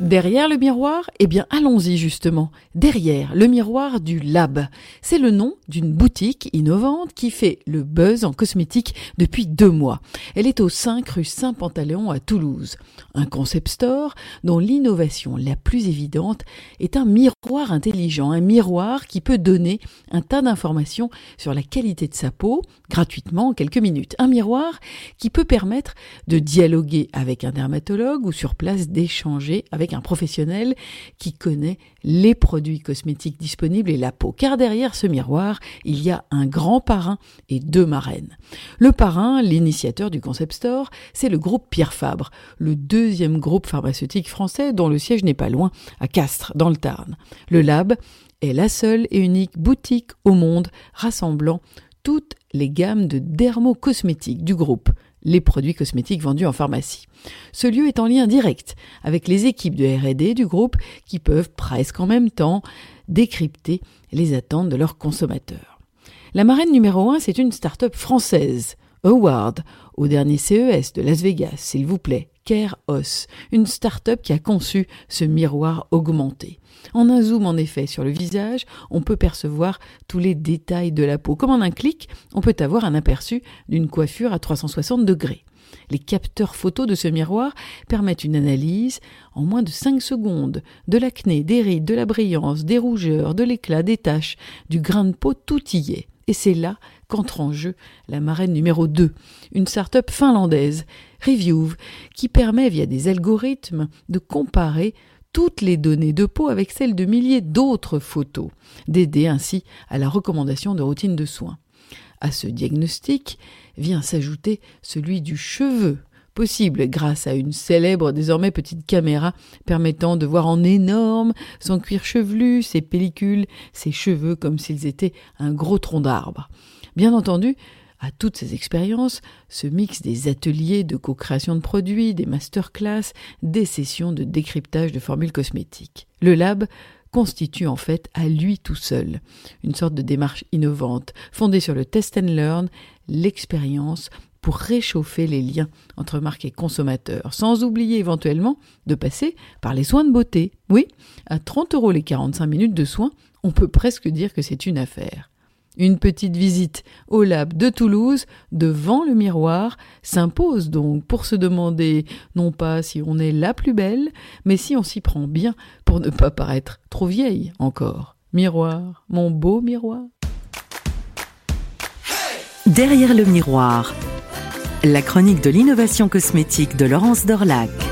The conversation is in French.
Derrière le miroir Eh bien, allons-y justement. Derrière le miroir du Lab. C'est le nom d'une boutique innovante qui fait le buzz en cosmétique depuis deux mois. Elle est au 5 rue Saint-Pantaléon à Toulouse. Un concept store dont l'innovation la plus évidente est un miroir intelligent, un miroir qui peut donner un tas d'informations sur la qualité de sa peau gratuitement en quelques minutes. Un miroir qui peut permettre de dialoguer avec un dermatologue ou sur place d'échanger avec un professionnel qui connaît les produits cosmétiques disponibles et la peau. Car derrière ce miroir, il y a un grand parrain et deux marraines. Le parrain, l'initiateur du concept store, c'est le groupe Pierre Fabre, le deuxième groupe pharmaceutique français dont le siège n'est pas loin, à Castres, dans le Tarn. Le lab est la seule et unique boutique au monde rassemblant toutes les gammes de dermocosmétiques du groupe les produits cosmétiques vendus en pharmacie. Ce lieu est en lien direct avec les équipes de RD du groupe qui peuvent presque en même temps décrypter les attentes de leurs consommateurs. La marraine numéro 1, c'est une start-up française, Award, au dernier CES de Las Vegas, s'il vous plaît, Une start-up qui a conçu ce miroir augmenté. En un zoom, en effet, sur le visage, on peut percevoir tous les détails de la peau. Comme en un clic, on peut avoir un aperçu d'une coiffure à 360 degrés. Les capteurs photos de ce miroir permettent une analyse en moins de 5 secondes de l'acné, des rides, de la brillance, des rougeurs, de l'éclat, des taches, du grain de peau, tout y est. Et c'est là qu'entre en jeu la marraine numéro 2, une start-up finlandaise, Review, qui permet via des algorithmes de comparer toutes les données de peau avec celles de milliers d'autres photos, d'aider ainsi à la recommandation de routines de soins. À ce diagnostic vient s'ajouter celui du cheveu, possible grâce à une célèbre désormais petite caméra permettant de voir en énorme son cuir chevelu, ses pellicules, ses cheveux comme s'ils étaient un gros tronc d'arbre. Bien entendu, à toutes ces expériences se mixent des ateliers de co-création de produits, des masterclass, des sessions de décryptage de formules cosmétiques. Le lab constitue en fait à lui tout seul une sorte de démarche innovante, fondée sur le test and learn, l'expérience, pour réchauffer les liens entre marques et consommateurs, sans oublier éventuellement de passer par les soins de beauté. Oui, à 30 euros les 45 minutes de soins, on peut presque dire que c'est une affaire. Une petite visite au lab de Toulouse, devant le miroir, s'impose donc pour se demander non pas si on est la plus belle, mais si on s'y prend bien pour ne pas paraître trop vieille encore. Miroir, mon beau miroir. Derrière le miroir, la chronique de l'innovation cosmétique de Laurence Dorlac.